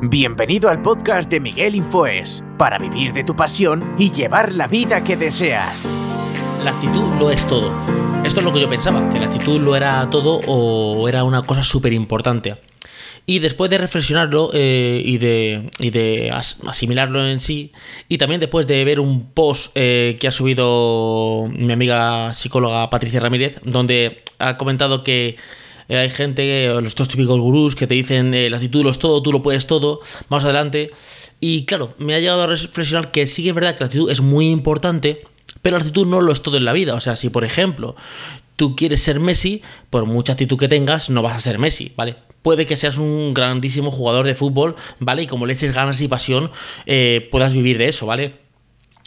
Bienvenido al podcast de Miguel Infoes, para vivir de tu pasión y llevar la vida que deseas. La actitud lo es todo. Esto es lo que yo pensaba, que la actitud lo era todo o era una cosa súper importante. Y después de reflexionarlo eh, y de, asimilarlo en sí, y también después de ver un post eh, que ha subido mi amiga psicóloga Patricia Ramírez, donde ha comentado que eh, hay gente, los dos típicos gurús, que te dicen la actitud lo es todo, tú lo puedes todo, vamos adelante. Y claro, me ha llegado a reflexionar que sí que es verdad que la actitud es muy importante, pero la actitud no lo es todo en la vida. O sea, si por ejemplo tú quieres ser Messi, por mucha actitud que tengas, no vas a ser Messi, ¿vale? puede que seas un grandísimo jugador de fútbol, ¿vale? Y como le eches ganas y pasión, eh, puedas vivir de eso, ¿vale?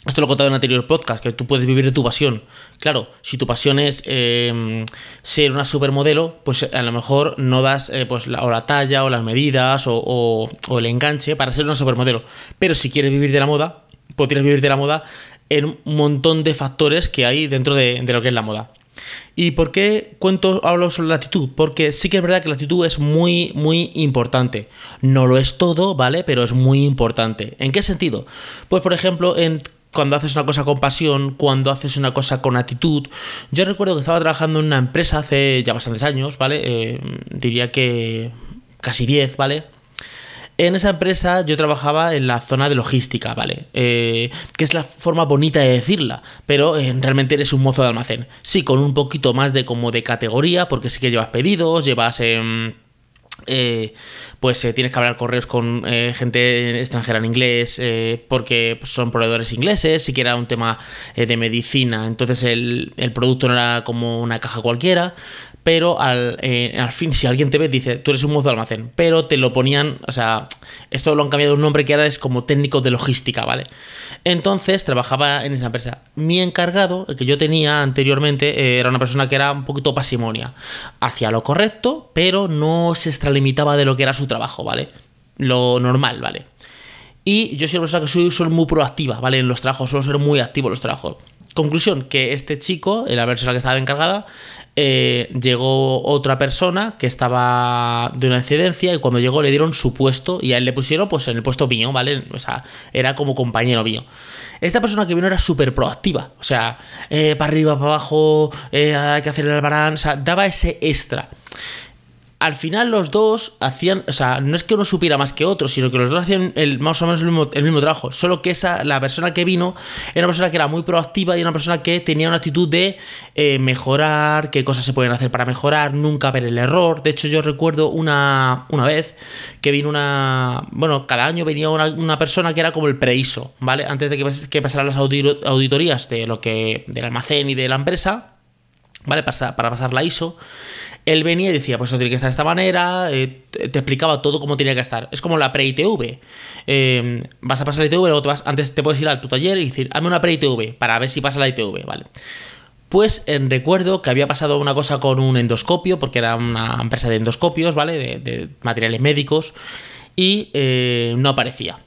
Esto lo he contado en el anterior podcast, que tú puedes vivir de tu pasión. Claro, si tu pasión es em, ser una supermodelo, pues a lo mejor no das eh, pues la, o la talla o las medidas o, el enganche para ser una supermodelo. Pero si quieres vivir de la moda, podrías vivir de la moda en un montón de factores que hay dentro de lo que es la moda. ¿Y por qué cuento, hablo sobre la actitud? Porque sí que es verdad que la actitud es muy, muy importante. No lo es todo, ¿vale? Pero es muy importante. ¿En qué sentido? Pues, por ejemplo, en cuando haces una cosa con pasión, cuando haces una cosa con actitud. Yo recuerdo que estaba trabajando en una empresa hace ya bastantes años, ¿vale? Eh, diría que casi 10, ¿vale? En esa empresa yo trabajaba en la zona de logística, ¿vale? Eh, que es la forma bonita de decirla, pero eh, realmente eres un mozo de almacén. Sí, con un poquito más de como de categoría, porque sí que llevas pedidos, llevas... Em, eh, pues tienes que hablar correos con gente extranjera en inglés porque pues, son proveedores ingleses, si era un tema de medicina, entonces el, el, producto no era como una caja cualquiera, pero eh, al, fin, si alguien te ve, dice, tú eres un mozo de almacén, pero te lo ponían, o sea, esto lo han cambiado un nombre que ahora es como técnico de logística, ¿vale? Entonces trabajaba en esa empresa. Mi encargado, el que yo tenía anteriormente, eh, era una persona que era un poquito pasimonia. Hacía lo correcto, pero no se extralimitaba de lo que era su trabajo, ¿vale? Lo normal, ¿vale? Y yo soy una persona que soy, soy muy proactiva, ¿vale? En los trabajos, suelo ser muy activo en los trabajos. Conclusión, que este chico, la persona que estaba encargada, eh, llegó otra persona que estaba de una incidencia y cuando llegó le dieron su puesto y a él le pusieron pues en el puesto mío, ¿vale? O sea, era como compañero mío. Esta persona que vino era súper proactiva, o sea, eh, para arriba, para abajo, eh, hay que hacer el albarán, o sea, daba ese extra al final los dos hacían, o sea, no es que uno supiera más que otro, sino que los dos hacían el, más o menos el mismo, trabajo. Solo que esa, la persona que vino era una persona que era muy proactiva y una persona que tenía una actitud de eh, mejorar, qué cosas se pueden hacer para mejorar, nunca ver el error. De hecho, yo recuerdo una, una vez que vino una, bueno, cada año venía una, persona que era como el preiso, ¿vale? Antes de que, que pasaran las auditorías de lo que, del almacén y de la empresa, ¿vale? Para, para pasar la ISO él venía y decía, pues eso tiene que estar de esta manera, eh, te explicaba todo cómo tenía que estar. Es como la pre-ITV. Eh, vas a pasar la ITV, luego vas, antes te puedes ir a tu taller y decir, hazme una pre-ITV para ver si pasa la ITV, ¿vale? Pues en recuerdo que había pasado una cosa con un endoscopio, porque era una empresa de endoscopios, ¿vale? De, materiales médicos, y eh, no aparecía.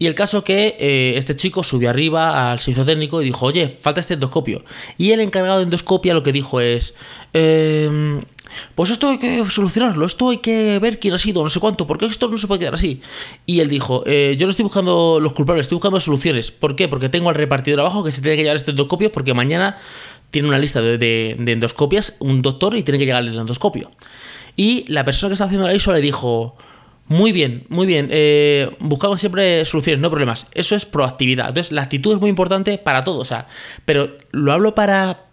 Y el caso que este chico subió arriba al servicio técnico y dijo, oye, falta este endoscopio. Y el encargado de endoscopia lo que dijo es, pues esto hay que solucionarlo, esto hay que ver quién ha sido, no sé cuánto, porque esto no se puede quedar así. Y él dijo, eh, yo no estoy buscando los culpables, estoy buscando soluciones. ¿Por qué? Porque tengo al repartidor abajo que se tiene que llevar este endoscopio porque mañana tiene una lista de, endoscopias, un doctor, y tiene que llegar el endoscopio. Y la persona que está haciendo la ISO le dijo, muy bien, muy bien. Eh, buscamos siempre soluciones, no problemas. Eso es proactividad. Entonces, la actitud es muy importante para todo. O sea, pero lo hablo para,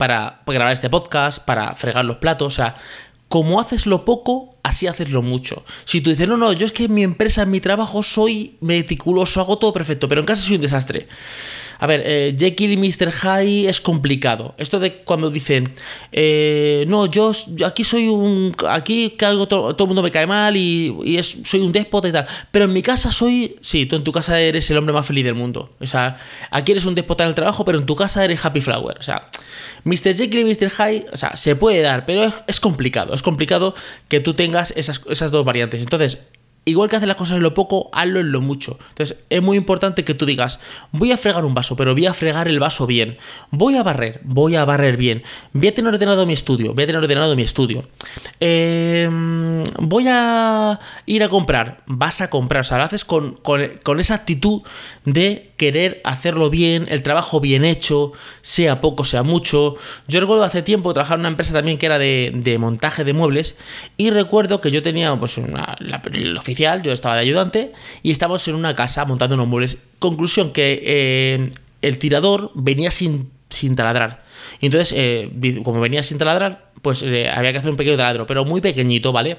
para grabar este podcast, para fregar los platos, o sea, como haces lo poco, así haces lo mucho. Si tú dices, no, no, yo es que en mi empresa, en mi trabajo, soy meticuloso, hago todo perfecto, pero en casa soy un desastre. A ver, eh, Jekyll y Mr. Hyde es complicado. Esto de cuando dicen, eh, no, yo, aquí soy un. Aquí todo, todo el mundo me cae mal y, soy un déspota y tal. Pero en mi casa soy. Sí, tú en tu casa eres el hombre más feliz del mundo. O sea, aquí eres un déspota en el trabajo, pero en tu casa eres Happy Flower. O sea, Mr. Jekyll y Mr. Hyde, o sea, se puede dar, pero es, complicado. Es complicado que tú tengas esas dos variantes. Entonces, igual que haces las cosas en lo poco, hazlo en lo mucho. Entonces, es muy importante que tú digas, voy a fregar un vaso, pero voy a fregar el vaso bien. Voy a barrer, voy a barrer bien. Voy a tener ordenado mi estudio, voy a tener ordenado mi estudio. Em, voy a ir a comprar, vas a comprar. O sea, lo haces con, con, esa actitud de querer hacerlo bien, el trabajo bien hecho, sea poco, sea mucho. Yo recuerdo hace tiempo trabajar en una empresa también que era de, de montaje de muebles y recuerdo que yo tenía pues una, la, yo estaba de ayudante y estábamos en una casa montando unos muebles. Conclusión que eh, el tirador venía sin, sin taladrar. Entonces, eh, como venía sin taladrar, pues eh, había que hacer un pequeño taladro, pero muy pequeñito, ¿vale?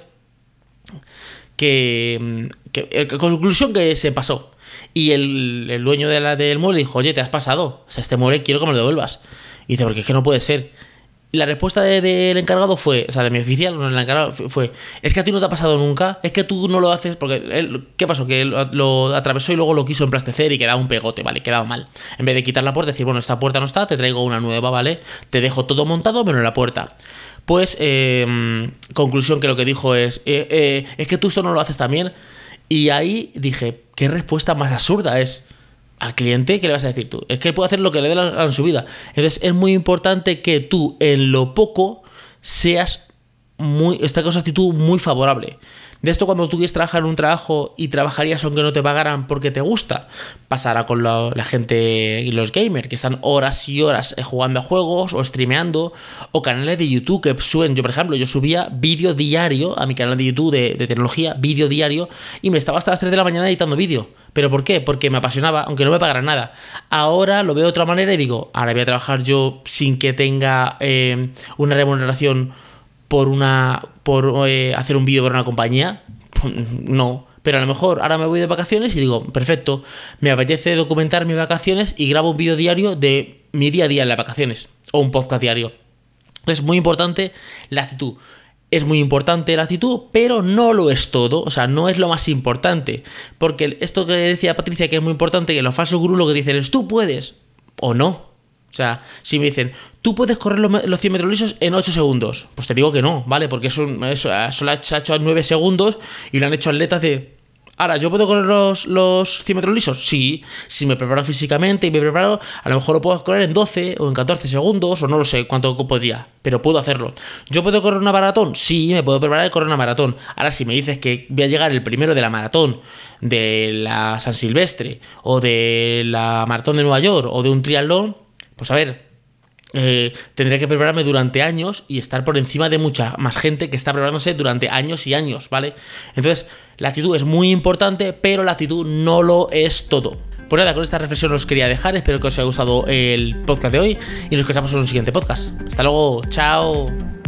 Que, conclusión que se pasó. Y el, el dueño de la, del mueble dijo, oye, te has pasado. O sea, este mueble quiero que me lo devuelvas. Y dice, porque es que no puede ser la respuesta del encargado fue, o sea, de mi oficial, el encargado fue, es que a ti no te ha pasado nunca, es que tú no lo haces, porque él, ¿qué pasó? Que él lo atravesó y luego lo quiso emplastecer y quedaba un pegote, ¿vale? Quedaba mal. En vez de quitar la puerta, decir, bueno, esta puerta no está, te traigo una nueva, ¿vale? Te dejo todo montado menos la puerta. Pues, em, conclusión que lo que dijo es, eh, eh, es que tú esto no lo haces también. Y ahí dije, ¿qué respuesta más absurda es? Al cliente, ¿qué le vas a decir tú? Es que él puede hacer lo que le dé la gana en su vida. Entonces es muy importante que tú en lo poco seas muy, esta cosa actitud muy favorable. De esto cuando tú quieres trabajar en un trabajo y trabajarías aunque no te pagaran porque te gusta, pasará con la, gente y los gamers que están horas y horas eh, jugando a juegos o streameando o canales de YouTube que suben. Yo, por ejemplo, yo subía vídeo diario a mi canal de YouTube de, tecnología, vídeo diario, y me estaba hasta las 3 de la mañana editando vídeo. ¿Pero por qué? Porque me apasionaba, aunque no me pagaran nada. Ahora lo veo de otra manera y digo, ahora voy a trabajar yo sin que tenga eh, una remuneración por una por eh, hacer un vídeo para una compañía. No. Pero a lo mejor ahora me voy de vacaciones y digo, perfecto, me apetece documentar mis vacaciones y grabo un vídeo diario de mi día a día en las vacaciones. O un podcast diario. Es muy importante la actitud. Es muy importante la actitud, pero no lo es todo. O sea, no es lo más importante. Porque esto que decía Patricia, que es muy importante, que los falsos gurús que dicen es, tú puedes. O no. O sea, si me dicen, tú puedes correr los, 100 metros lisos en 8 segundos, pues te digo que no, ¿vale? Porque eso, solo se ha hecho a 9 segundos y lo han hecho atletas de... Ahora, ¿yo puedo correr los, los 100 metros lisos? Sí, si me preparo físicamente y me preparo, a lo mejor lo puedo correr en 12 o en 14 segundos, o no lo sé cuánto podría, pero puedo hacerlo. ¿Yo puedo correr una maratón? Sí, me puedo preparar y correr una maratón. Ahora, si me dices que voy a llegar el primero de la maratón, de la San Silvestre, o de la maratón de Nueva York, o de un triatlón, pues a ver, eh, tendría que prepararme durante años y estar por encima de mucha más gente que está preparándose durante años y años, ¿vale? Entonces, la actitud es muy importante, pero la actitud no lo es todo. Pues nada, con esta reflexión os quería dejar. Espero que os haya gustado el podcast de hoy y nos escuchamos en un siguiente podcast. Hasta luego, chao.